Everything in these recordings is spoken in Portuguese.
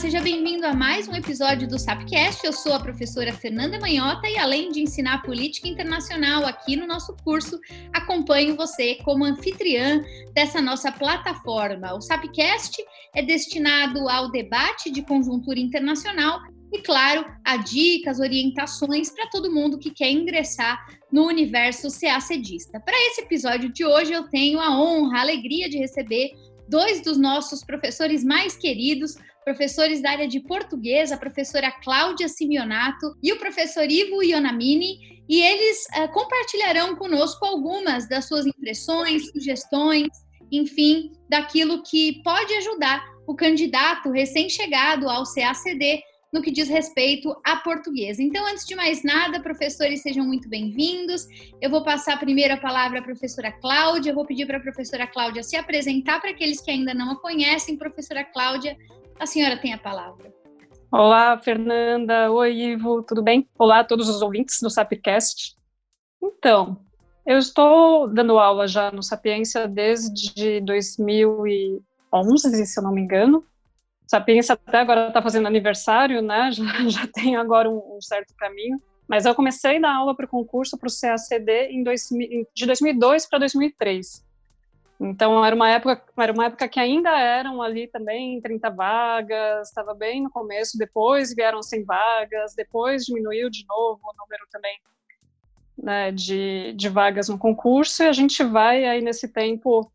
seja bem-vindo a mais um episódio do Sapcast. Eu sou a professora Fernanda Manhota e além de ensinar política internacional aqui no nosso curso, acompanho você como anfitriã dessa nossa plataforma. O Sapcast é destinado ao debate de conjuntura internacional e, claro, a dicas, orientações para todo mundo que quer ingressar no universo CACDista. Para esse episódio de hoje, eu tenho a honra, a alegria de receber dois dos nossos professores mais queridos, professores da área de português, a professora Cláudia Simeonato e o professor Ivo Ionamini, e eles uh, compartilharão conosco algumas das suas impressões, sugestões, enfim, daquilo que pode ajudar o candidato recém-chegado ao CACD no que diz respeito a português. Então, antes de mais nada, professores, sejam muito bem-vindos. Eu vou passar a palavra à professora Cláudia. Eu vou pedir para a professora Cláudia se apresentar para aqueles que ainda não a conhecem. Professora Cláudia, a senhora tem a palavra. Olá, Fernanda. Oi, Ivo. Tudo bem? Olá a todos os ouvintes do Sapcast. Então, eu estou dando aula já no Sapiência desde 2011, se eu não me engano. Sapiência até agora está fazendo aniversário, né? Já, já tem agora um, um, certo caminho. Mas eu comecei a dar aula para o concurso para o CACD em dois, de 2002 para 2003. Então era uma época, era uma época que ainda eram ali também 30 vagas, estava bem no começo, depois vieram 100 vagas, depois diminuiu de novo o número também né, de, de vagas no concurso, e a gente vai aí nesse tempo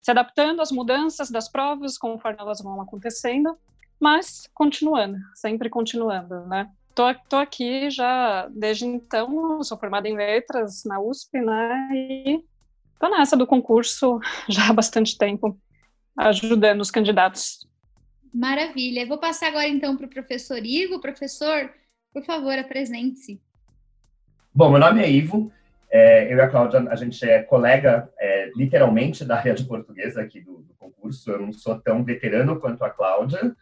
se adaptando às mudanças das provas conforme elas vão acontecendo, mas continuando, sempre continuando, né? Tô, tô aqui já desde então, sou formada em letras na USP, né? E tô nessa do concurso já há bastante tempo, ajudando os candidatos. Maravilha. Eu vou passar agora então para o professor Ivo. Professor, por favor, apresente-se. Bom, meu nome é Ivo, é, eu e a Cláudia, a gente é colega, é, literalmente, da área de português aqui do, do, concurso. Eu não sou tão veterano quanto a Cláudia,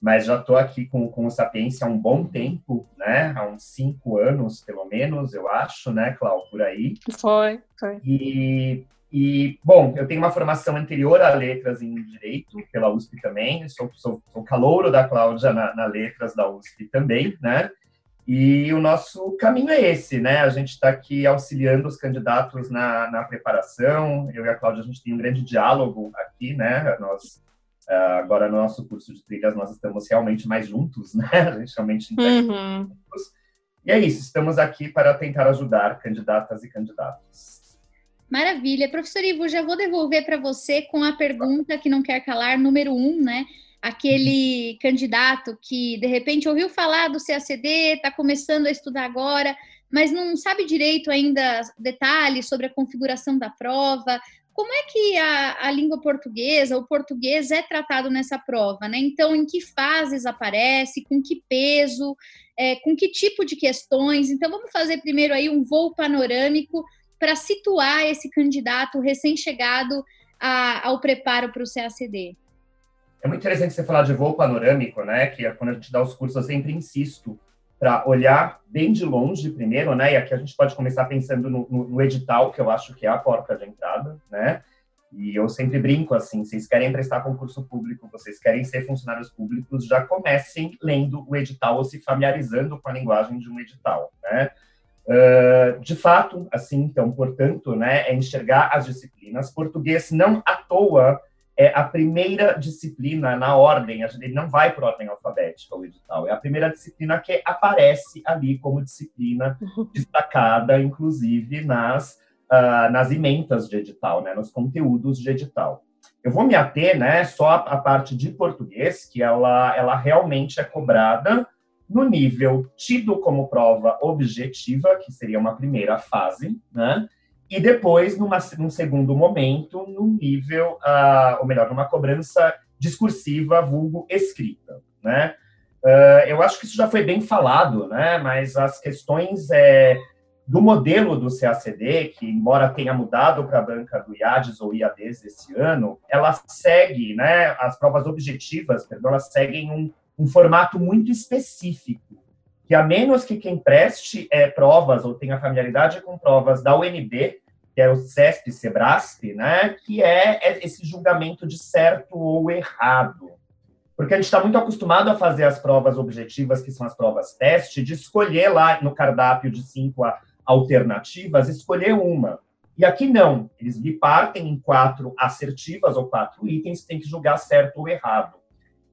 mas já estou aqui com, com o Sapiência há um bom tempo, né? Há uns cinco anos, pelo menos, eu acho, né, Cláudia, por aí. Foi, foi. E, e, bom, eu tenho uma formação anterior a letras em Direito, pela USP também. Sou, sou, sou calouro da Cláudia na, na Letras da USP também, né? E o nosso caminho é esse, né? A gente está aqui auxiliando os candidatos na, na preparação. Eu e a Cláudia, a gente tem um grande diálogo aqui, né? Nós, agora no nosso curso de trilhas, nós estamos realmente mais juntos, né? A gente realmente uhum. juntos. E é isso, estamos aqui para tentar ajudar candidatas e candidatos. Maravilha. Professor Ivo, já vou devolver para você com a pergunta que não quer calar, número um, né? aquele candidato que de repente ouviu falar do CACD, está começando a estudar agora, mas não sabe direito ainda detalhes sobre a configuração da prova. Como é que a, a língua portuguesa, o português é tratado nessa prova, né? Então, em que fases aparece, com que peso, é, com que tipo de questões? Então, vamos fazer primeiro aí um voo panorâmico para situar esse candidato recém-chegado ao preparo para o CACD. É muito interessante você falar de voo panorâmico, né? Que é quando a gente dá os cursos, eu sempre insisto para olhar bem de longe primeiro, né? E aqui a gente pode começar pensando no, no, no, edital, que eu acho que é a porta de entrada, né? E eu sempre brinco assim: vocês querem prestar concurso público, vocês querem ser funcionários públicos, já comecem lendo o edital ou se familiarizando com a linguagem de um edital, né? Uh, de fato, assim, então, portanto, né, é enxergar as disciplinas. Português não à toa é a primeira disciplina na ordem, ele não vai por ordem alfabética, o edital, é a primeira disciplina que aparece ali como disciplina destacada, inclusive nas, uh, nas ementas de edital, né, nos conteúdos de edital. Eu vou me ater né, só à parte de português, que ela, ela realmente é cobrada no nível tido como prova objetiva, que seria uma primeira fase, né? E depois, numa, num segundo momento, num nível, uh, ou melhor, numa cobrança discursiva, vulgo escrita, né? Uh, eu acho que isso já foi bem falado, né? Mas as questões é, do modelo do CACD, que embora tenha mudado para a banca do IADES ou IADES esse ano, ela segue, né? As provas objetivas, perdão, elas seguem um, um formato muito específico que a menos que quem preste é, provas ou tenha familiaridade com provas da UNB, que é o CESP, SEBRASP, né, que é, é esse julgamento de certo ou errado. Porque a gente está muito acostumado a fazer as provas objetivas, que são as provas teste, de escolher lá no cardápio de cinco alternativas, escolher uma. E aqui não, eles bipartem em quatro assertivas ou quatro itens, tem que julgar certo ou errado.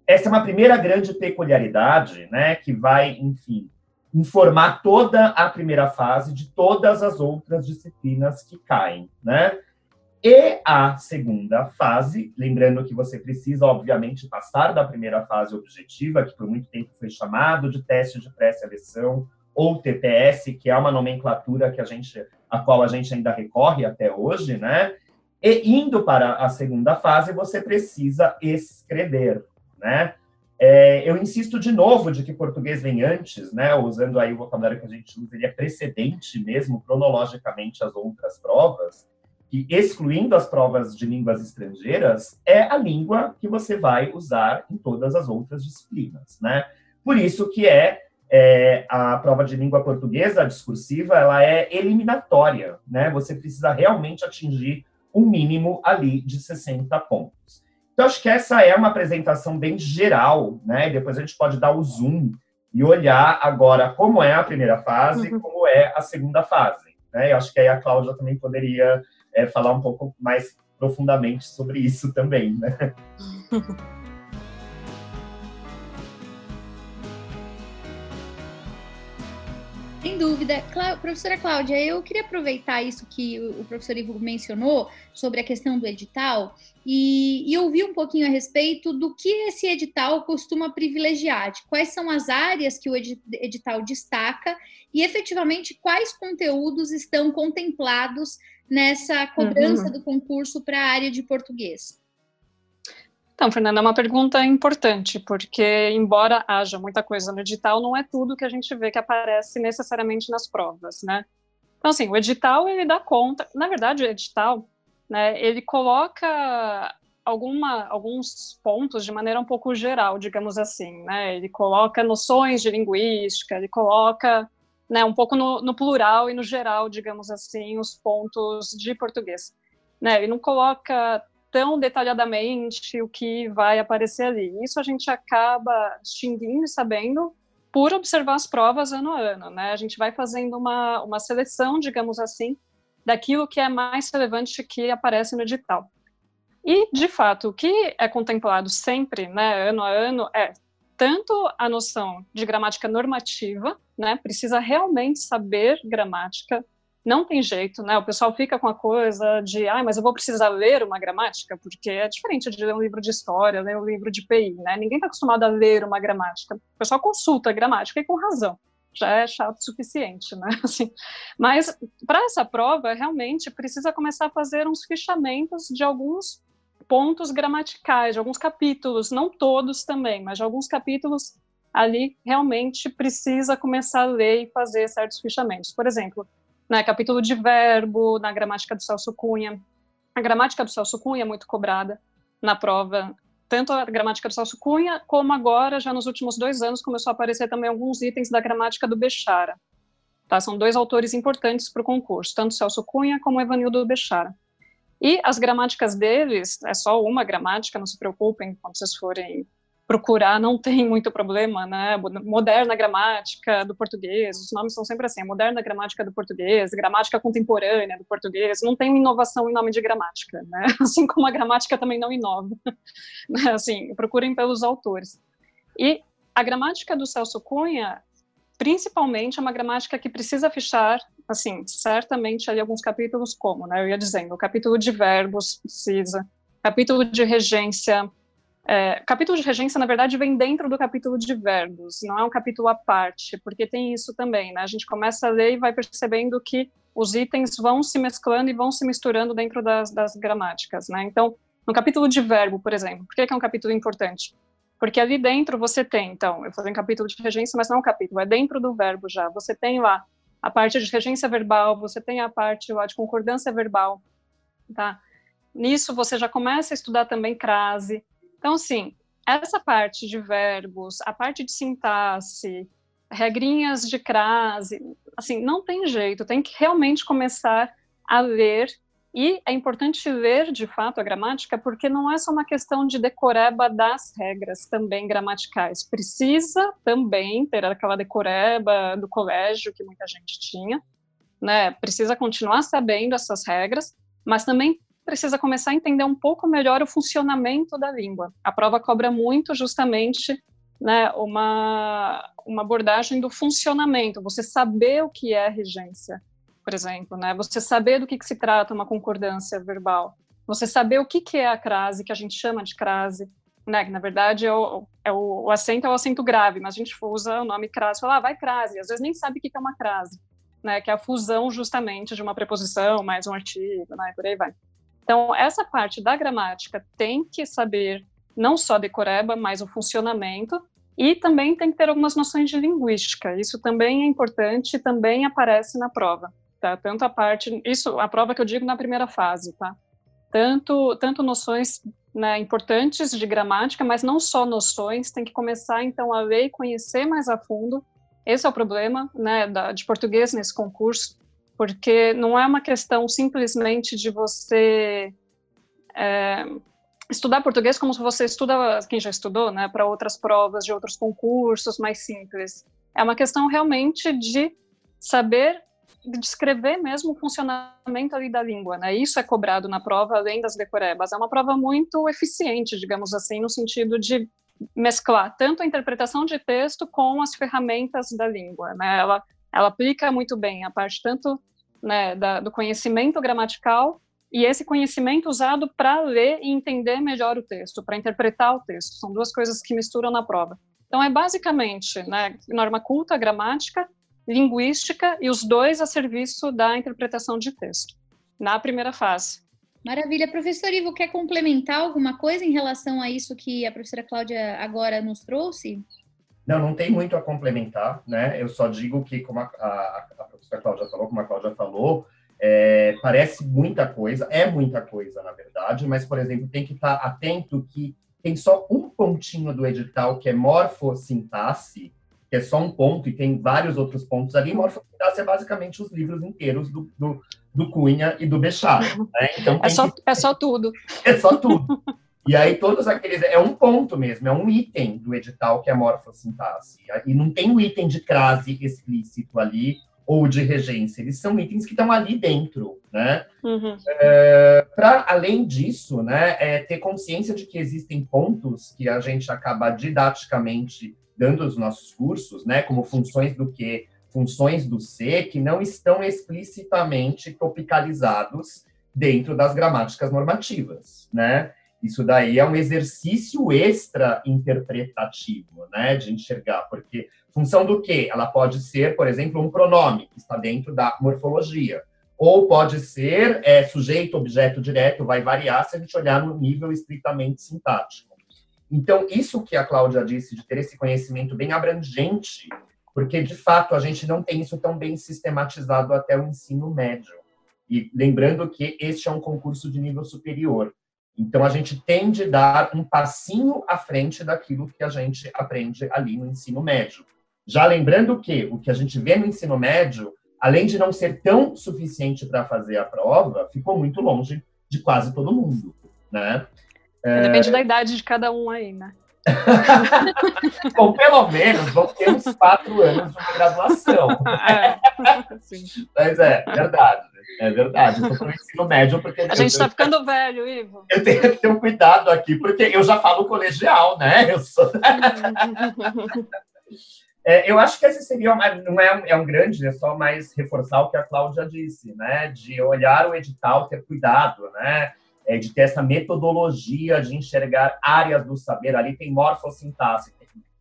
Essa é uma primeira grande peculiaridade, né, que vai, enfim, informar toda a primeira fase de todas as outras disciplinas que caem, né? E a segunda fase, lembrando que você precisa, obviamente, passar da primeira fase objetiva, que por muito tempo foi chamado de teste de pré-seleção, ou TPS, que é uma nomenclatura que a gente, a qual a gente ainda recorre até hoje, né? E indo para a segunda fase, você precisa escrever, né? É, eu insisto de novo de que português vem antes, né? Usando aí o vocabulário que a gente usa, ele é precedente mesmo, cronologicamente, às outras provas que, excluindo as provas de línguas estrangeiras, é a língua que você vai usar em todas as outras disciplinas, né? Por isso que é, é a prova de língua portuguesa discursiva, ela é eliminatória, né? Você precisa realmente atingir um mínimo ali de 60 pontos. Então, acho que essa é uma apresentação bem geral, né? depois a gente pode dar o zoom e olhar agora como é a primeira fase, uhum. como é a segunda fase. Né? Eu acho que aí a Cláudia também poderia é, falar um pouco mais profundamente sobre isso também, né? Sem dúvida. Clá professora Cláudia, eu queria aproveitar isso que o professor Ivo mencionou sobre a questão do edital e, e ouvir um pouquinho a respeito do que esse edital costuma privilegiar, de quais são as áreas que o edital destaca e efetivamente quais conteúdos estão contemplados nessa cobrança uhum. do concurso para a área de português? Então, Fernanda, é uma pergunta importante, porque, embora haja muita coisa no edital, não é tudo que a gente vê que aparece necessariamente nas provas, né? Então, assim, o edital, ele dá conta, na verdade, o edital, né, ele coloca alguma, alguns pontos de maneira um pouco geral, digamos assim, né? Ele coloca noções de linguística, ele coloca né, um pouco no, no, plural e no geral, digamos assim, os pontos de português. Né, ele não coloca tão detalhadamente o que vai aparecer ali. Isso a gente acaba distinguindo e sabendo por observar as provas ano a ano. Né? A gente vai fazendo uma, uma seleção, digamos assim, daquilo que é mais relevante que aparece no edital. E, de fato, o que é contemplado sempre, né, ano a ano, é tanto a noção de gramática normativa, né? Precisa realmente saber gramática. Não tem jeito, né? O pessoal fica com a coisa de, ah, mas eu vou precisar ler uma gramática, porque é diferente de ler um livro de história, ler um livro de PI, né? Ninguém está acostumado a ler uma gramática. O pessoal consulta a gramática e com razão. Já é chato o suficiente, né? Assim, mas para essa prova, realmente precisa começar a fazer uns fichamentos de alguns pontos gramaticais, de alguns capítulos, não todos também, mas de alguns capítulos ali realmente precisa começar a ler e fazer certos fichamentos. Por exemplo, né, capítulo de verbo, na gramática do Celso Cunha. A gramática do Celso Cunha é muito cobrada na prova, tanto a gramática do Celso Cunha, como agora, já nos últimos dois anos, começou a aparecer também alguns itens da gramática do Bechara. Tá? São dois autores importantes para o concurso, tanto Celso Cunha como Evanildo Bechara. E as gramáticas deles, é só uma gramática, não se preocupem quando vocês forem procurar, não tem muito problema, né? Moderna gramática do português, os nomes são sempre assim, moderna gramática do português, gramática contemporânea do português, não tem inovação em nome de gramática, né? Assim como a gramática também não inova, né? Assim, procurem pelos autores. E a gramática do Celso Cunha, principalmente, é uma gramática que precisa fichar assim, certamente ali alguns capítulos como, né, eu ia dizendo, o capítulo de verbos precisa, capítulo de regência, é, capítulo de regência, na verdade, vem dentro do capítulo de verbos, não é um capítulo à parte, porque tem isso também, né, a gente começa a ler e vai percebendo que os itens vão se mesclando e vão se misturando dentro das, das gramáticas, né, então, no capítulo de verbo, por exemplo, por que, que é um capítulo importante? Porque ali dentro você tem, então, eu falei um capítulo de regência, mas não é um capítulo, é dentro do verbo já, você tem lá a parte de regência verbal, você tem a parte lá de concordância verbal, tá? Nisso você já começa a estudar também crase. Então, assim, essa parte de verbos, a parte de sintaxe, regrinhas de crase, assim, não tem jeito, tem que realmente começar a ler E é importante ver, de fato, a gramática, porque não é só uma questão de decoreba das regras também gramaticais. Precisa também ter aquela decoreba do colégio que muita gente tinha, né? Precisa continuar sabendo essas regras, mas também precisa começar a entender um pouco melhor o funcionamento da língua. A prova cobra muito justamente né, uma, uma abordagem do funcionamento, você saber o que é regência, por exemplo, né? Você saber do que, que se trata uma concordância verbal, você saber o que, que é a crase, que a gente chama de crase, né? Que na verdade é o, é o, o acento é o acento grave, mas a gente usa o nome crase, fala, ah, vai crase, às vezes nem sabe o que, que é uma crase, né? Que é a fusão justamente de uma preposição mais um artigo, né? Por aí vai. Então, essa parte da gramática tem que saber não só decoreba, mas o funcionamento, e também tem que ter algumas noções de linguística. Isso também é importante, também aparece na prova tá? Tanto a parte, isso, a prova que eu digo na primeira fase, tá? Tanto, tanto noções né, importantes de gramática, mas não só noções, tem que começar então a ler e conhecer mais a fundo. Esse é o problema, né, da, de português nesse concurso, porque não é uma questão simplesmente de você é, estudar português como se você estuda, quem já estudou, né, para outras provas de outros concursos mais simples. É uma questão realmente de saber descrever mesmo o funcionamento ali da língua, né? Isso é cobrado na prova, além das decorebas. É uma prova muito eficiente, digamos assim, no sentido de mesclar tanto a interpretação de texto com as ferramentas da língua, né? Ela, ela aplica muito bem a parte tanto né, da, do conhecimento gramatical e esse conhecimento usado para ler e entender melhor o texto, para interpretar o texto. São duas coisas que misturam na prova. Então, é basicamente né, norma culta, gramática, linguística e os dois a serviço da interpretação de texto, na primeira fase. Maravilha. Professor Ivo, quer complementar alguma coisa em relação a isso que a professora Cláudia agora nos trouxe? Não, não tem muito a complementar, né? Eu só digo que, como a, a, a professora Cláudia falou, como a Cláudia falou, é, parece muita coisa, é muita coisa, na verdade, mas, por exemplo, tem que estar atento que tem só um pontinho do edital que é morfossintaxe, que é só um ponto, e tem vários outros pontos ali, Morfosintaxe é basicamente os livros inteiros do, do, do Cunha e do Bechara. Né? Então, é, só, que... é só tudo. É só tudo. E aí todos aqueles... É um ponto mesmo, é um item do edital que é morfossintaxe. E não tem um item de crase explícito ali, ou de regência. Eles são itens que estão ali dentro, né? Uhum. É, Para além disso, né, é ter consciência de que existem pontos que a gente acaba didaticamente dando os nossos cursos, né, como funções do que, funções do C, que não estão explicitamente tropicalizados dentro das gramáticas normativas, né? Isso daí é um exercício extra interpretativo, né, de enxergar, porque função do que? Ela pode ser, por exemplo, um pronome que está dentro da morfologia, ou pode ser é, sujeito, objeto direto, vai variar se a gente olhar no nível estritamente sintático. Então, isso que a Cláudia disse, de ter esse conhecimento bem abrangente, porque, de fato, a gente não tem isso tão bem sistematizado até o ensino médio. E lembrando que este é um concurso de nível superior. Então, a gente tende a dar um passinho à frente daquilo que a gente aprende ali no ensino médio. Já lembrando que o que a gente vê no ensino médio, além de não ser tão suficiente para fazer a prova, ficou muito longe de quase todo mundo, né? É... Depende da idade de cada um aí, né? Bom, pelo menos vão ter uns quatro anos de graduação. É, Mas é, verdade. É verdade. Eu tô no ensino médio porque. A gente está ficando velho, Ivo. Eu tenho que ter um cuidado aqui, porque eu já falo colegial, né? Eu sou. é, eu acho que esse seria uma, não é, é um grande, é só mais reforçar o que a Cláudia disse, né? De olhar o edital, ter cuidado, né? É, de ter essa metodologia de enxergar áreas do saber. Ali tem morfossintaxe,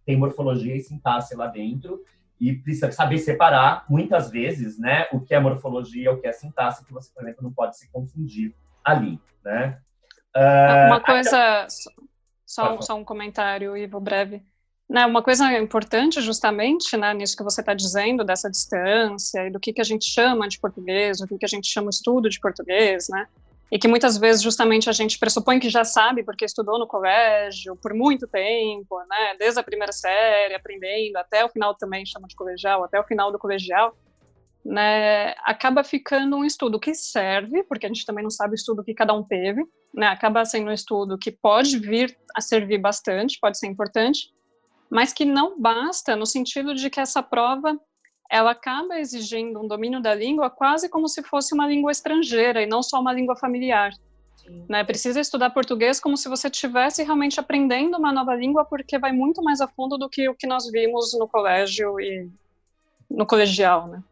tem morfologia e sintaxe lá dentro, e precisa saber separar, muitas vezes, né, o que é morfologia, o que é sintaxe, que você, por exemplo, não pode se confundir ali, né? Uh, Uma coisa, só, só um comentário, Ivo, breve. Né, uma coisa importante, justamente, né, nisso que você está dizendo, dessa distância e do que, que a gente chama de português, o que, que a gente chama estudo de português, né? E que muitas vezes justamente a gente pressupõe que já sabe porque estudou no colégio por muito tempo, né, desde a primeira série, aprendendo até o final também chama de colegial, até o final do colegial. né, acaba ficando um estudo que serve, porque a gente também não sabe o estudo que cada um teve, né, acaba sendo um estudo que pode vir a servir bastante, pode ser importante, mas que não basta no sentido de que essa prova ela acaba exigindo um domínio da língua quase como se fosse uma língua estrangeira e não só uma língua familiar. Né? Precisa estudar português como se você estivesse realmente aprendendo uma nova língua, porque vai muito mais a fundo do que o que nós vimos no colégio e no colegial, né?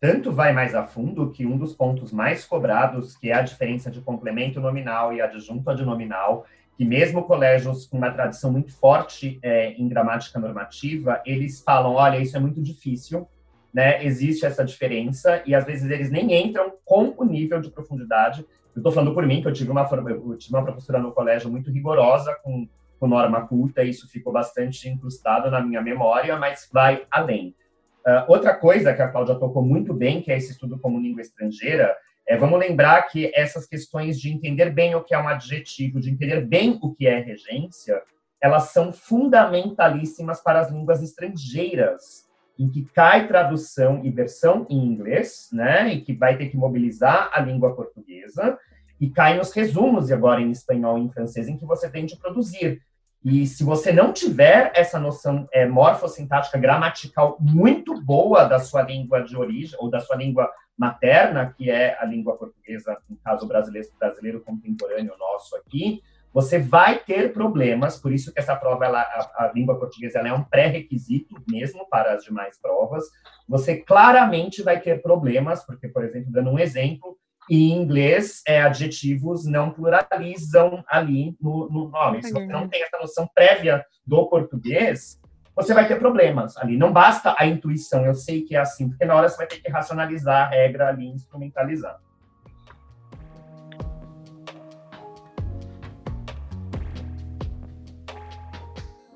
Tanto vai mais a fundo que um dos pontos mais cobrados, que é a diferença de complemento nominal e adjunto adnominal, que mesmo colégios com uma tradição muito forte é, em gramática normativa, eles falam, olha, isso é muito difícil, né? Existe essa diferença e às vezes eles nem entram com o nível de profundidade. Eu estou falando por mim, que eu tive uma eu tive uma professora no colégio muito rigorosa com, com norma culta, e isso ficou bastante incrustado na minha memória, mas vai além. Uh, outra coisa que a Cláudia tocou muito bem, que é esse estudo como língua estrangeira, é, vamos lembrar que essas questões de entender bem o que é um adjetivo, de entender bem o que é regência, elas são fundamentalíssimas para as línguas estrangeiras, em que cai tradução e versão em inglês, né, e que vai ter que mobilizar a língua portuguesa, e cai nos resumos agora em espanhol e em francês, em que você tem de produzir. E se você não tiver essa noção é, morfossintática gramatical muito boa da sua língua de origem, ou da sua língua materna, que é a língua portuguesa, no caso brasileiro, brasileiro contemporâneo nosso aqui, você vai ter problemas, por isso que essa prova, ela, a, a língua portuguesa, é um pré-requisito mesmo para as demais provas. Você claramente vai ter problemas, porque, por exemplo, dando um exemplo, em inglês, é, adjetivos não pluralizam ali no, no nome. Se você não tem essa noção prévia do português, você vai ter problemas ali. Não basta a intuição, eu sei que é assim, porque na hora você vai ter que racionalizar a regra ali, instrumentalizar.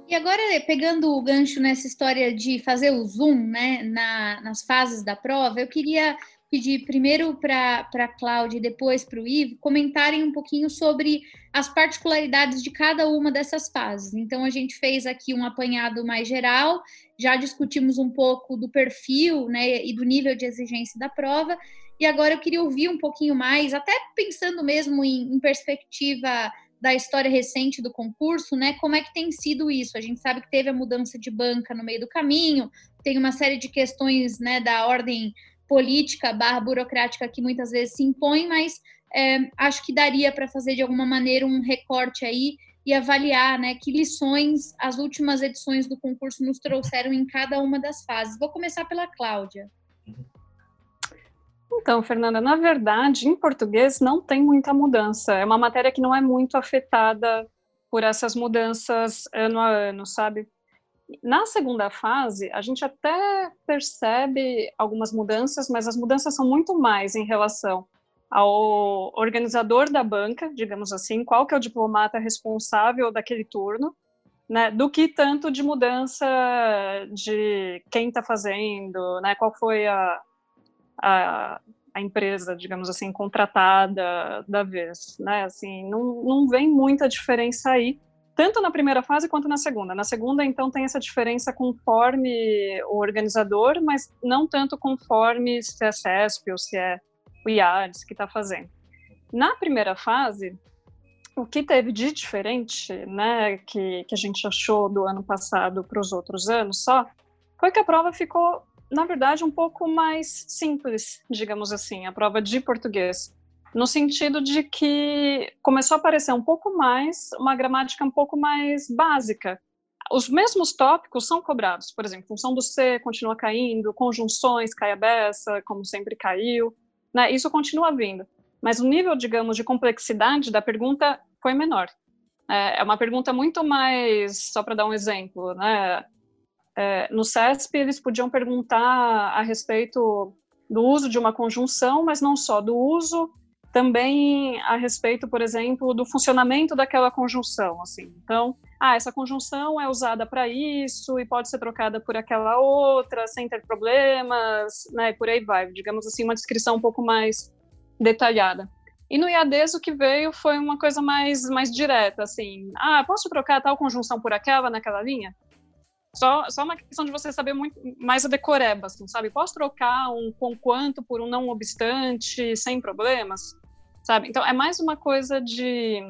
E agora, pegando o gancho nessa história de fazer o zoom né, na, nas fases da prova, eu queria pedir primeiro para a Cláudia e depois para o Ivo comentarem um pouquinho sobre as particularidades de cada uma dessas fases. Então, a gente fez aqui um apanhado mais geral, já discutimos um pouco do perfil né, e do nível de exigência da prova, e agora eu queria ouvir um pouquinho mais, até pensando mesmo em, em perspectiva da história recente do concurso, né? Como é que tem sido isso? A gente sabe que teve a mudança de banca no meio do caminho, tem uma série de questões, né, da ordem política barra burocrática que muitas vezes se impõe, mas é, acho que daria para fazer de alguma maneira um recorte aí e avaliar né, que lições as últimas edições do concurso nos trouxeram em cada uma das fases. Vou começar pela Cláudia. Então, Fernanda, na verdade, em português não tem muita mudança. É uma matéria que não é muito afetada por essas mudanças ano a ano, sabe? Na segunda fase, a gente até percebe algumas mudanças, mas as mudanças são muito mais em relação ao organizador da banca, digamos assim, qual que é o diplomata responsável daquele turno, né, do que tanto de mudança de quem está fazendo, né, qual foi a, a, a, empresa, digamos assim, contratada da vez, né, assim, não, não vem muita diferença aí, tanto na primeira fase quanto na segunda. Na segunda, então, tem essa diferença conforme o organizador, mas não tanto conforme se é CESP ou se é o IADS que está fazendo. Na primeira fase, o que teve de diferente, né, que, que a gente achou do ano passado para os outros anos só, foi que a prova ficou, na verdade, um pouco mais simples, digamos assim, a prova de português no sentido de que começou a aparecer um pouco mais, uma gramática um pouco mais básica. Os mesmos tópicos são cobrados, por exemplo, função do ser continua caindo, conjunções cai a beça, como sempre caiu, né? Isso continua vindo, mas o nível, digamos, de complexidade da pergunta foi menor. É, é uma pergunta muito mais, só para dar um exemplo, né? É, no CESP eles podiam perguntar a respeito do uso de uma conjunção, mas não só do uso, também a respeito, por exemplo, do funcionamento daquela conjunção, assim. Então, ah, essa conjunção é usada para isso e pode ser trocada por aquela outra sem ter problemas, né? E por aí vai. Digamos assim, uma descrição um pouco mais detalhada. E no IADES o que veio foi uma coisa mais mais direta, assim. Ah, posso trocar tal conjunção por aquela naquela linha? Só, só uma questão de você saber muito mais a decoreba, assim, sabe? Posso trocar um com quanto por um não obstante sem problemas, sabe? Então, é mais uma coisa de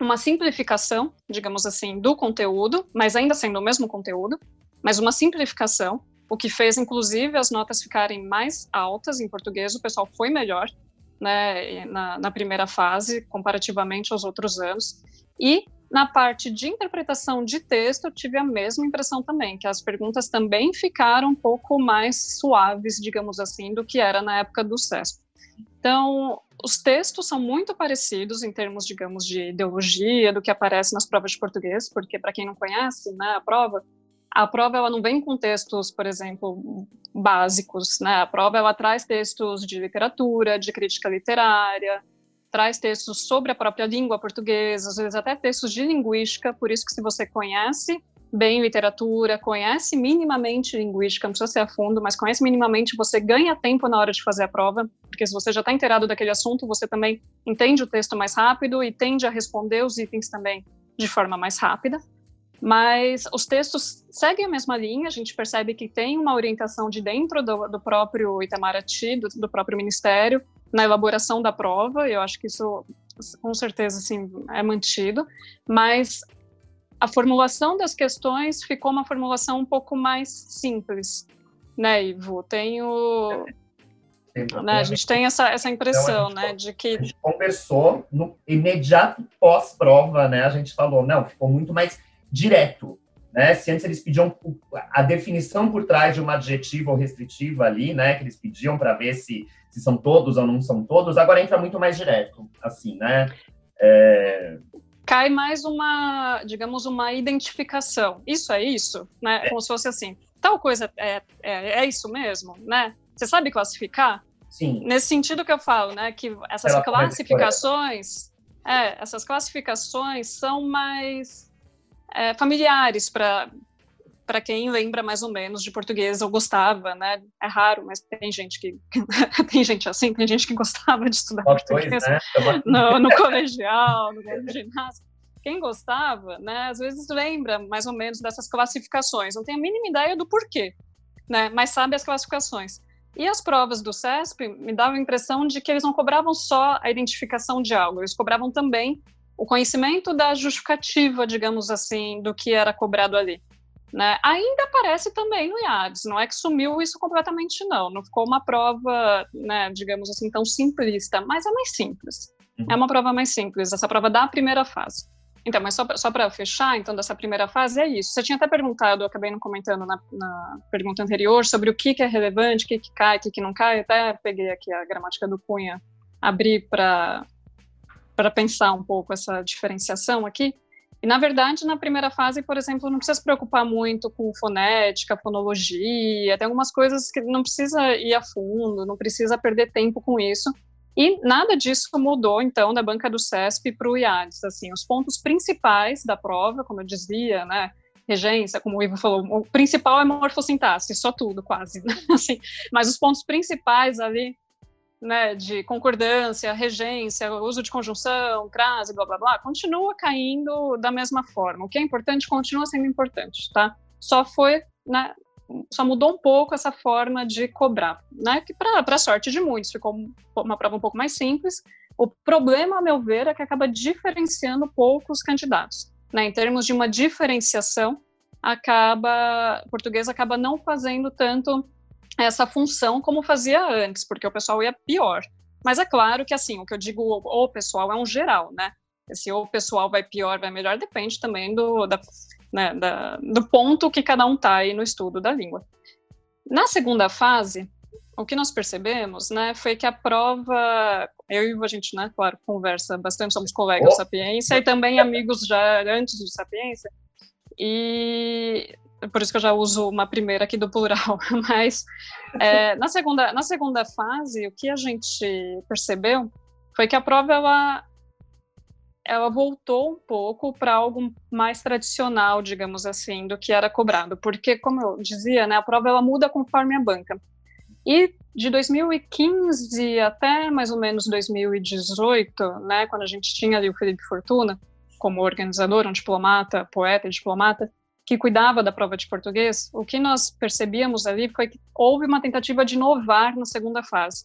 uma simplificação, digamos assim, do conteúdo, mas ainda sendo o mesmo conteúdo, mas uma simplificação, o que fez, inclusive, as notas ficarem mais altas em português, o pessoal foi melhor né, na, na primeira fase, comparativamente aos outros anos. E na parte de interpretação de texto, eu tive a mesma impressão também, que as perguntas também ficaram um pouco mais suaves, digamos assim, do que era na época do CESP. Então, os textos são muito parecidos em termos, digamos, de ideologia, do que aparece nas provas de português, porque, para quem não conhece né, a prova, a prova ela não vem com textos, por exemplo, básicos, né? A prova ela traz textos de literatura, de crítica literária, traz textos sobre a própria língua portuguesa, às vezes até textos de linguística, por isso que se você conhece bem literatura, conhece minimamente linguística, não precisa ser a fundo, mas conhece minimamente, você ganha tempo na hora de fazer a prova, porque se você já está inteirado daquele assunto, você também entende o texto mais rápido e tende a responder os itens também de forma mais rápida. Mas os textos seguem a mesma linha, a gente percebe que tem uma orientação de dentro do, do próprio Itamaraty, do, do, próprio Ministério, na elaboração da prova, eu acho que isso com certeza assim, é mantido, mas a formulação das questões ficou uma formulação um pouco mais simples, né, Ivo? Tenho. Né, a gente tem essa, essa impressão, então, né, de que... A gente conversou no imediato pós-prova, né, a gente falou, não, ficou muito mais direto, né? Se antes eles pediam a definição por trás de um adjetivo ou restritivo ali, né? Que eles pediam para ver se, se são todos ou não são todos, agora entra muito mais direto, assim, né? É... Cai mais uma, digamos, uma identificação. Isso é isso, né? Como se fosse assim, tal coisa é, é, é isso mesmo, né? Você sabe classificar? Sim. Nesse sentido que eu falo, né? Que essas Ela classificações, é, essas classificações são mais é, familiares para para quem lembra mais ou menos de português ou gostava, né? É raro, mas tem gente que tem gente assim, tem gente que gostava de estudar português né? no, no colegial, no ginásio. Quem gostava, né? Às vezes lembra mais ou menos dessas classificações. Não tem a mínima ideia do porquê, né? Mas sabe as classificações. E as provas do CESP me davam a impressão de que eles não cobravam só a identificação de algo, eles cobravam também o conhecimento da justificativa, digamos assim, do que era cobrado ali. Né? Ainda aparece também no IADS, não é que sumiu isso completamente, não. Não ficou uma prova, né, digamos assim, tão simplista, mas é mais simples. Uhum. É uma prova mais simples, essa prova da primeira fase. Então, mas só para fechar, então, dessa primeira fase é isso. Você tinha até perguntado, eu acabei não comentando na, na pergunta anterior, sobre o que, que é relevante, o que, que cai, o que, que não cai. Eu até peguei aqui a gramática do Cunha, abri para para pensar um pouco essa diferenciação aqui. E, na verdade, na primeira fase, por exemplo, não precisa se preocupar muito com fonética, fonologia, tem algumas coisas que não precisa ir a fundo, não precisa perder tempo com isso. E nada disso mudou, então, da banca do CESP para o IADES. Assim, os pontos principais da prova, como eu dizia, né, regência, como o Ivo falou, o principal é morfossintaxe, só tudo, quase. assim, mas os pontos principais ali né, de concordância, regência, uso de conjunção, crase, blá blá blá, continua caindo da mesma forma. O que é importante continua sendo importante, tá? Só foi, né, só mudou um pouco essa forma de cobrar, né? Que para a sorte de muitos ficou uma prova um pouco mais simples. O problema, a meu ver, é que acaba diferenciando poucos candidatos, né? Em termos de uma diferenciação, acaba português acaba não fazendo tanto essa função como fazia antes, porque o pessoal ia pior. Mas é claro que, assim, o que eu digo, o pessoal é um geral, né? Se o pessoal vai pior, vai melhor, depende também do, da, né, da, do ponto que cada um está aí no estudo da língua. Na segunda fase, o que nós percebemos, né, foi que a prova, eu e a gente, né, claro, conversa bastante, somos colegas oh. Sapiência e também amigos já antes de Sapiência, e por isso que eu já uso uma primeira aqui do plural, mas é, na, segunda, na segunda fase, o que a gente percebeu foi que a prova ela, ela voltou um pouco para algo mais tradicional, digamos assim, do que era cobrado, porque, como eu dizia, né, a prova ela muda conforme a banca. E de 2015 até mais ou menos 2018, né, quando a gente tinha ali o Felipe Fortuna como organizador, um diplomata, poeta e diplomata, que cuidava da prova de português, o que nós percebíamos ali foi que houve uma tentativa de inovar na segunda fase,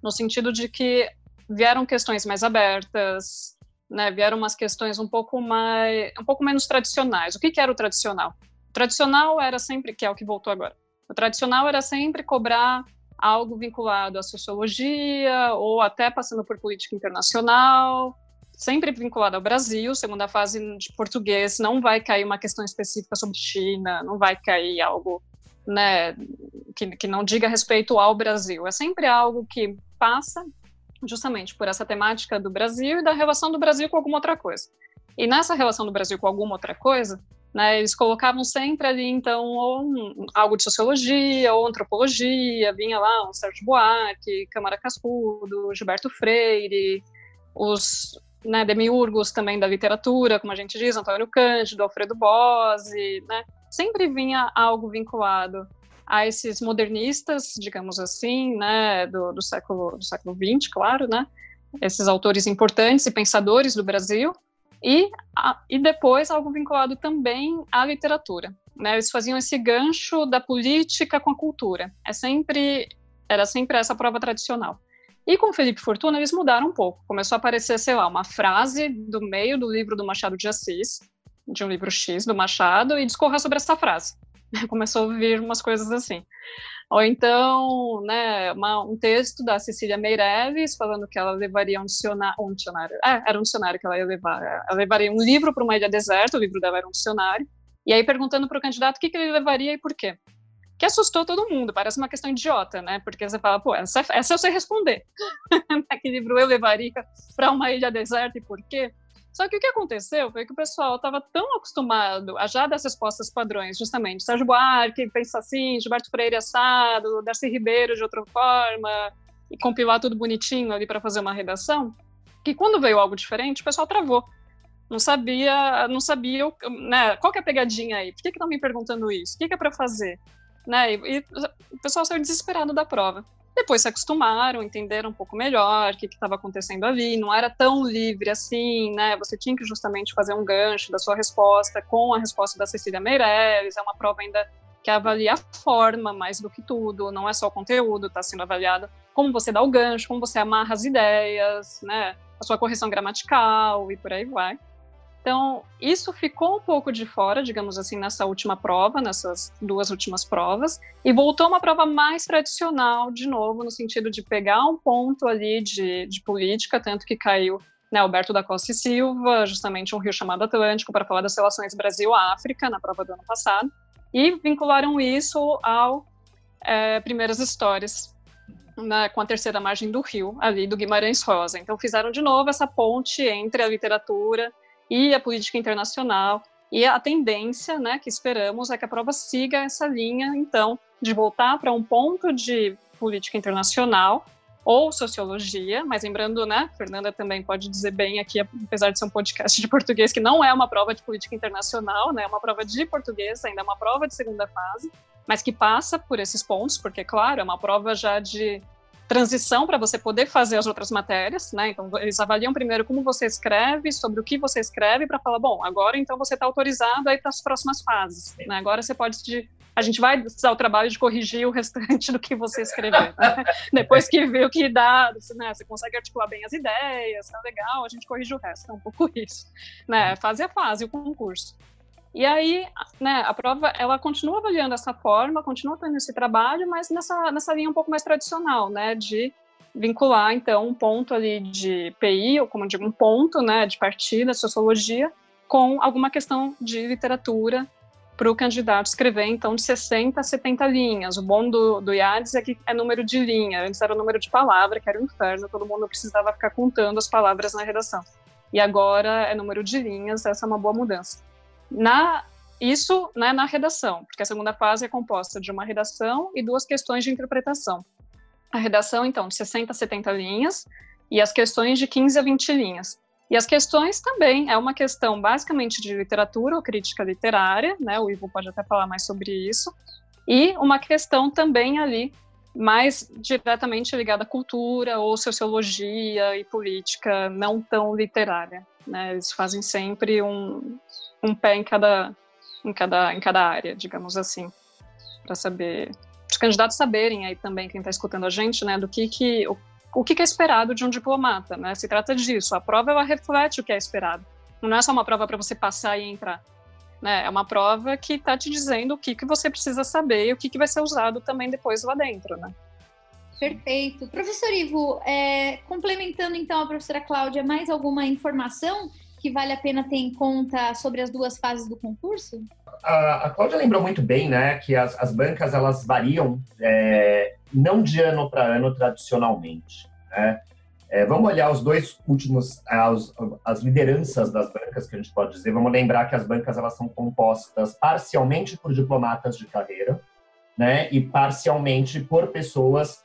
no sentido de que vieram questões mais abertas, né, vieram umas questões um pouco mais, um pouco menos tradicionais. O que, que era o tradicional? O tradicional era sempre, que é o que voltou agora. O tradicional era sempre cobrar algo vinculado à sociologia ou até passando por política internacional, sempre vinculado ao Brasil. Segunda fase de português não vai cair uma questão específica sobre China, não vai cair algo né, que, que não diga respeito ao Brasil. É sempre algo que passa justamente por essa temática do Brasil e da relação do Brasil com alguma outra coisa. E nessa relação do Brasil com alguma outra coisa, né, eles colocavam sempre ali, então, um, algo de sociologia, ou antropologia, vinha lá um Sérgio Buarque, Câmara Cascudo, Gilberto Freire, os né, demiurgos também da literatura, como a gente diz, Antônio Cândido, Alfredo Bose, né, sempre vinha algo vinculado a esses modernistas, digamos assim, né, do, do século do século XX, claro, né, esses autores importantes e pensadores do Brasil, e, a, e depois algo vinculado também à literatura. Né, eles faziam esse gancho da política com a cultura. É sempre era sempre essa prova tradicional. E com Felipe Fortuna eles mudaram um pouco. Começou a aparecer, sei lá, uma frase do meio do livro do Machado de Assis, de um livro X do Machado, e discorrer sobre essa frase. Começou a vir umas coisas assim. Ou então, né, uma, um texto da Cecília Meirelles falando que ela levaria um dicionário, um dicionário, é, era um dicionário que ela ia levar, ela levaria um livro para uma ilha deserta, o livro dela era um dicionário, e aí perguntando para o candidato o que, que ele levaria e por quê. Que assustou todo mundo, parece uma questão idiota, né? Porque você fala, pô, essa, essa eu sei responder. que livro eu levaria para uma ilha deserta e por quê? Só que o que aconteceu foi que o pessoal estava tão acostumado a já das respostas padrões, justamente, Sérgio Buarque pensa assim, Gilberto Freire assado, Darcy Ribeiro de outra forma, e compilar tudo bonitinho ali para fazer uma redação, que quando veio algo diferente, o pessoal travou. Não sabia, não sabia, né, qual que é a pegadinha aí? Por que estão me perguntando isso? O que, que é para fazer? Né, e, e o pessoal saiu desesperado da prova. Depois se acostumaram, entenderam um pouco melhor o que estava acontecendo ali, não era tão livre assim, né? Você tinha que justamente fazer um gancho da sua resposta com a resposta da Cecília Meirelles, é uma prova ainda que avalia a forma mais do que tudo, não é só o conteúdo, está sendo avaliado como você dá o gancho, como você amarra as ideias, né? A sua correção gramatical e por aí vai. Então, isso ficou um pouco de fora, digamos assim, nessa última prova, nessas duas últimas provas, e voltou uma prova mais tradicional, de novo, no sentido de pegar um ponto ali de, de política, tanto que caiu né, Alberto da Costa e Silva, justamente um rio chamado Atlântico, para falar das relações Brasil-África, na prova do ano passado, e vincularam isso ao é, Primeiras Histórias, né, com a terceira margem do rio, ali do Guimarães Rosa. Então, fizeram de novo essa ponte entre a literatura e a política internacional. E a tendência, né, que esperamos é que a prova siga essa linha, então, de voltar para um ponto de política internacional ou sociologia, mas lembrando, né, Fernanda também pode dizer bem aqui, apesar de ser um podcast de português, que não é uma prova de política internacional, né, é uma prova de português, ainda é uma prova de segunda fase, mas que passa por esses pontos, porque, claro, é uma prova já de transição para você poder fazer as outras matérias, né? Então eles avaliam primeiro como você escreve, sobre o que você escreve, para falar, bom, agora então você está autorizado aí para as próximas fases. Né? Agora você pode a gente vai precisar o trabalho de corrigir o restante do que você escreveu. Né? Depois que viu que dá, né, você consegue articular bem as ideias, tá legal, a gente corrige o resto. É um pouco isso. Né? Fase a fase, o concurso. E aí, né, a prova, ela continua avaliando essa forma, continua tendo esse trabalho, mas nessa, nessa linha um pouco mais tradicional, né, de vincular, então, um ponto ali de PI, ou como eu digo, um ponto, né, de partida, sociologia, com alguma questão de literatura para o candidato escrever, então, de 60 a 70 linhas. O bom do, do IADES é que é número de linha, antes era o número de palavra, que era o inferno, todo mundo precisava ficar contando as palavras na redação. E agora é número de linhas, essa é uma boa mudança. Na isso né, na redação, porque a segunda fase é composta de uma redação e duas questões de interpretação. A redação, então, de 60 a 70 linhas e as questões de 15 a 20 linhas. E as questões também é uma questão basicamente de literatura ou crítica literária, né? O Ivo pode até falar mais sobre isso. E uma questão também ali mais diretamente ligada à cultura ou sociologia e política, não tão literária. Né? Eles fazem sempre um, um pé em cada, em cada, em cada área, digamos assim, para saber, os candidatos saberem aí também, quem está escutando a gente, né, do que que, o, o que, que é esperado de um diplomata, né, se trata disso, a prova ela reflete o que é esperado, não é só uma prova para você passar e entrar, né, é uma prova que está te dizendo o que, que você precisa saber e o que, que vai ser usado também depois lá dentro, né. Perfeito. Professor Ivo, é, complementando então a professora Cláudia, mais alguma informação que vale a pena ter em conta sobre as duas fases do concurso? A, a Cláudia lembrou muito bem, né, que as, as bancas elas variam é, não de ano para ano tradicionalmente. Né? É, vamos olhar os dois últimos, as, as lideranças das bancas, que a gente pode dizer. Vamos lembrar que as bancas elas são compostas parcialmente por diplomatas de carreira, né, e parcialmente por pessoas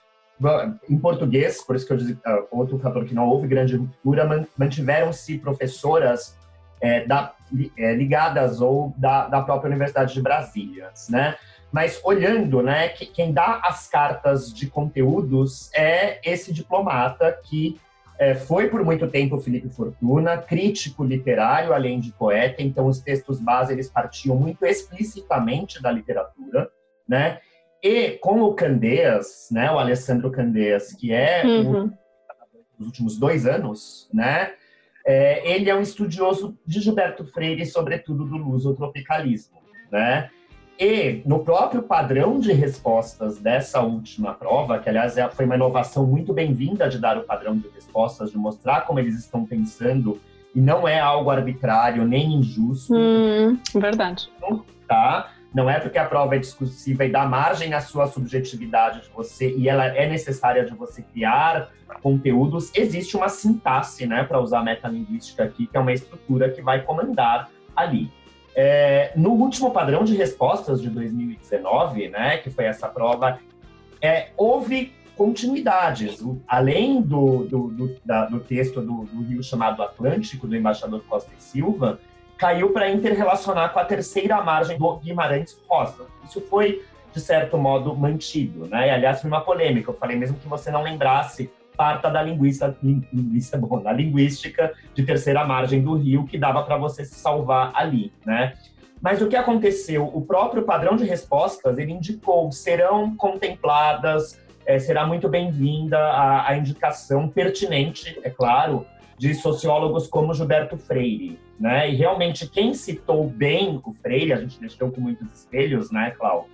em português, por isso que eu disse, uh, outro fator que não houve grande ruptura, mantiveram-se professoras é, da, é, ligadas ou da, da própria Universidade de Brasília, né? Mas olhando, né, que quem dá as cartas de conteúdos é esse diplomata que é, foi por muito tempo Felipe Fortuna, crítico literário, além de poeta, então os textos base eles partiam muito explicitamente da literatura, né? E com o Candeias, né, o Alessandro Candeias, que é uhum. um, dos últimos dois anos, né, é, ele é um estudioso de Gilberto Freire, sobretudo do lusotropicalismo, né? E no próprio padrão de respostas dessa última prova, que aliás é, foi uma inovação muito bem-vinda de dar o padrão de respostas, de mostrar como eles estão pensando, e não é algo arbitrário nem injusto. Hum, verdade. Tá? Não é porque a prova é discursiva e dá margem à sua subjetividade de você e ela é necessária de você criar conteúdos. Existe uma sintaxe, né, para usar a metalinguística aqui, que é uma estrutura que vai comandar ali. É, no último padrão de respostas de 2019, né, que foi essa prova, é, houve continuidades. Além do, do, do, da, do texto do, do Rio chamado Atlântico, do embaixador Costa e Silva, caiu para interrelacionar com a terceira margem do Guimarães Rosa. Isso foi, de certo modo, mantido. Né? E, aliás, foi uma polêmica. Eu falei, mesmo que você não lembrasse, parta da linguista, linguista bom, da linguística de terceira margem do Rio, que dava para você se salvar ali. Né? Mas o que aconteceu? O próprio padrão de respostas, ele indicou, serão contempladas, é, será muito bem-vinda a, a indicação pertinente, é claro, de sociólogos como Gilberto Freire, né? E realmente quem citou bem o Freire, a gente deixou com muitos espelhos, né, Cláudio?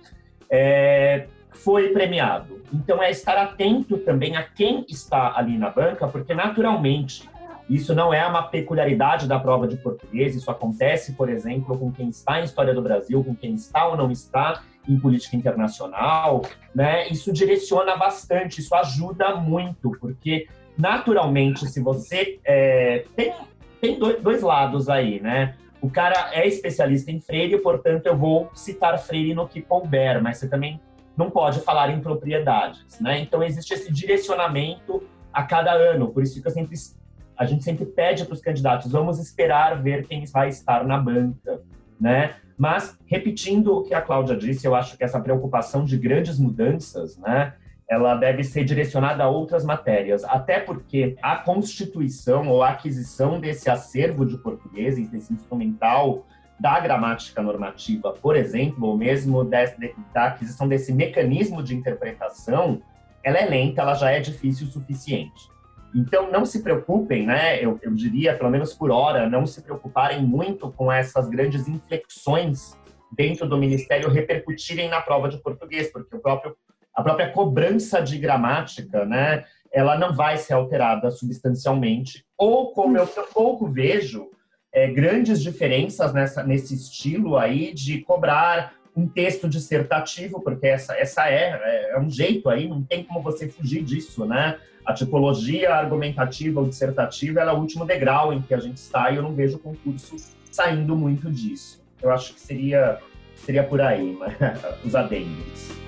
É, foi premiado. Então é estar atento também a quem está ali na banca, porque naturalmente isso não é uma peculiaridade da prova de português, isso acontece, por exemplo, com quem está em História do Brasil, com quem está ou não está em política internacional, né? Isso direciona bastante, isso ajuda muito, porque naturalmente, se você é, tem, tem dois lados aí, né? O cara é especialista em Freire, portanto, eu vou citar Freire no que couber, mas você também não pode falar em propriedades, né? Então, existe esse direcionamento a cada ano, por isso que sempre, a gente sempre pede para os candidatos, vamos esperar ver quem vai estar na banca, né? Mas, repetindo o que a Cláudia disse, eu acho que essa preocupação de grandes mudanças, né? Ela deve ser direcionada a outras matérias, até porque a constituição ou a aquisição desse acervo de português, desse instrumental da gramática normativa, por exemplo, ou mesmo desse, da aquisição desse mecanismo de interpretação, ela é lenta, ela já é difícil o suficiente. Então, não se preocupem, né? Eu, eu diria, pelo menos por hora, não se preocuparem muito com essas grandes inflexões dentro do Ministério repercutirem na prova de português, porque o próprio a própria cobrança de gramática, né, ela não vai ser alterada substancialmente, ou como eu pouco vejo, é, grandes diferenças nessa, nesse estilo aí de cobrar um texto dissertativo, porque essa, essa é, é, é um jeito aí, não tem como você fugir disso, né? A tipologia argumentativa ou dissertativa é o último degrau em que a gente está e eu não vejo o concurso saindo muito disso. Eu acho que seria, seria por aí, os adendos.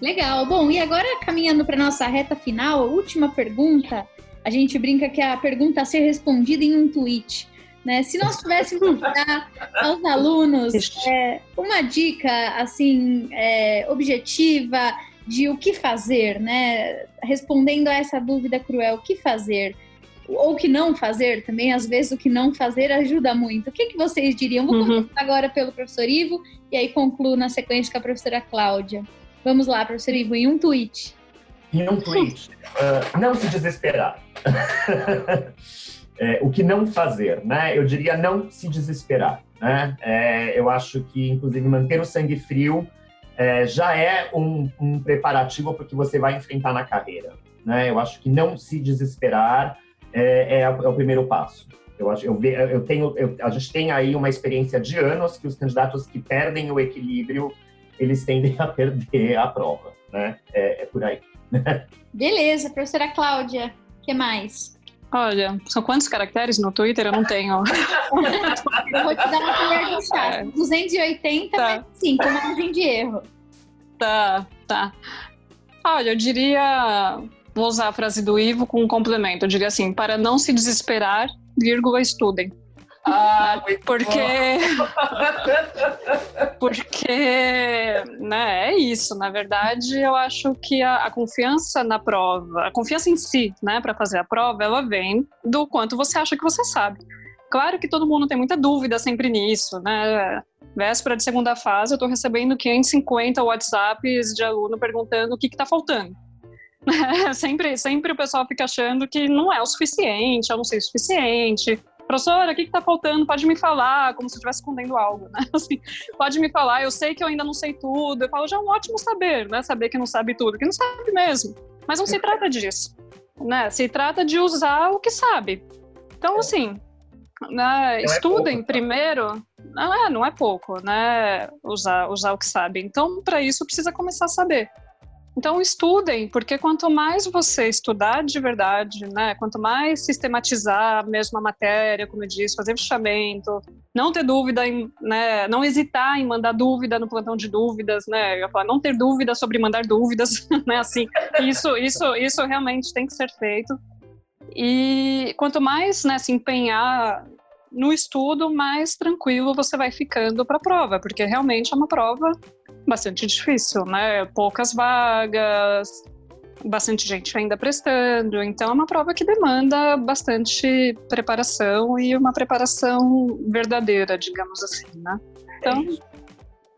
Legal. Bom, e agora caminhando para nossa reta final, última pergunta. A gente brinca que a pergunta a ser respondida em um tweet. Né? Se nós tivéssemos dar aos alunos é, uma dica assim é, objetiva de o que fazer, né? Respondendo a essa dúvida cruel, o que fazer? ou o que não fazer também, às vezes o que não fazer ajuda muito. O que, que vocês diriam? Vou uhum. começar agora pelo professor Ivo e aí concluo na sequência com a professora Cláudia. Vamos lá, professor Ivo, em um tweet. Em um tweet. uh, não se desesperar. é, o que não fazer, né? Eu diria não se desesperar, né? É, eu acho que, inclusive, manter o sangue frio é, já é um, um preparativo para o que você vai enfrentar na carreira, né? Eu acho que não se desesperar é, é, é o primeiro passo. Eu acho, eu, eu tenho, eu, a gente tem aí uma experiência de anos que os candidatos que perdem o equilíbrio, eles tendem a perder a prova, né? É, é por aí. Beleza, professora Cláudia, o que mais? Olha, são quantos caracteres no Twitter? Eu não tenho. eu vou te dar uma colher de chá. É. 280, tá. mas sim, com margem de erro. Tá, tá. Olha, eu diria. Vou usar a frase do Ivo com um complemento. Eu diria assim: para não se desesperar, vírgula, estudem. Ah, porque porque né, é isso. Na verdade, eu acho que a, a confiança na prova, a confiança em si, né, para fazer a prova, ela vem do quanto você acha que você sabe. Claro que todo mundo tem muita dúvida sempre nisso, né? Véspera de segunda fase, eu estou recebendo 550 WhatsApps de aluno perguntando o que está faltando. sempre, sempre o pessoal fica achando que não é o suficiente, eu não sei o suficiente, professora, o que está faltando? Pode me falar, como se eu estivesse escondendo algo, né? Assim, pode me falar, eu sei que eu ainda não sei tudo. Eu falo, já é um ótimo saber, né? Saber que não sabe tudo, que não sabe mesmo. Mas não se trata disso, né? Se trata de usar o que sabe. Então, assim, né, é estudem é pouco, primeiro. Não é, não é pouco, né? Usar, usar o que sabe. Então, para isso, precisa começar a saber. Então estudem, porque quanto mais você estudar de verdade, né, quanto mais sistematizar a mesma matéria, como eu disse, fazer fechamento, não ter dúvida, em, né, não hesitar em mandar dúvida no plantão de dúvidas, né, eu falar, não ter dúvida sobre mandar dúvidas, né, assim, isso, isso, isso realmente tem que ser feito. E quanto mais, né, se empenhar no estudo, mais tranquilo você vai ficando para a prova, porque realmente é uma prova bastante difícil, né? Poucas vagas, bastante gente ainda prestando, então é uma prova que demanda bastante preparação e uma preparação verdadeira, digamos assim, né? Então,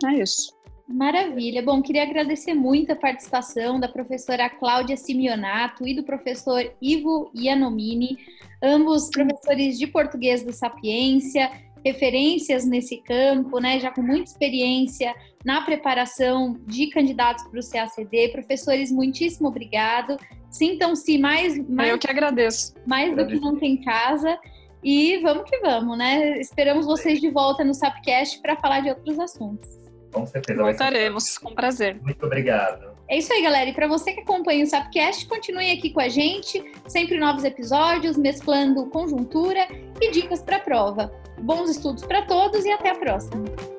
é isso. Maravilha. Bom, queria agradecer muito a participação da professora Cláudia Simeonato e do professor Ivo Ianomini, ambos professores de português do Sapiência, referências nesse campo, né, já com muita experiência na preparação de candidatos para o CACD. Professores, muitíssimo obrigado. Sintam-se mais, mais. Eu que agradeço. Mais agradeço. do que nunca em casa. E vamos que vamos, né? Esperamos vocês de volta no Sapcast para falar de outros assuntos. Com certeza. Voltaremos, com prazer. Muito obrigado. É isso aí, galera. E para você que acompanha o Sapcast, continue aqui com a gente. Sempre novos episódios, mesclando conjuntura e dicas para prova. Bons estudos para todos e até a próxima.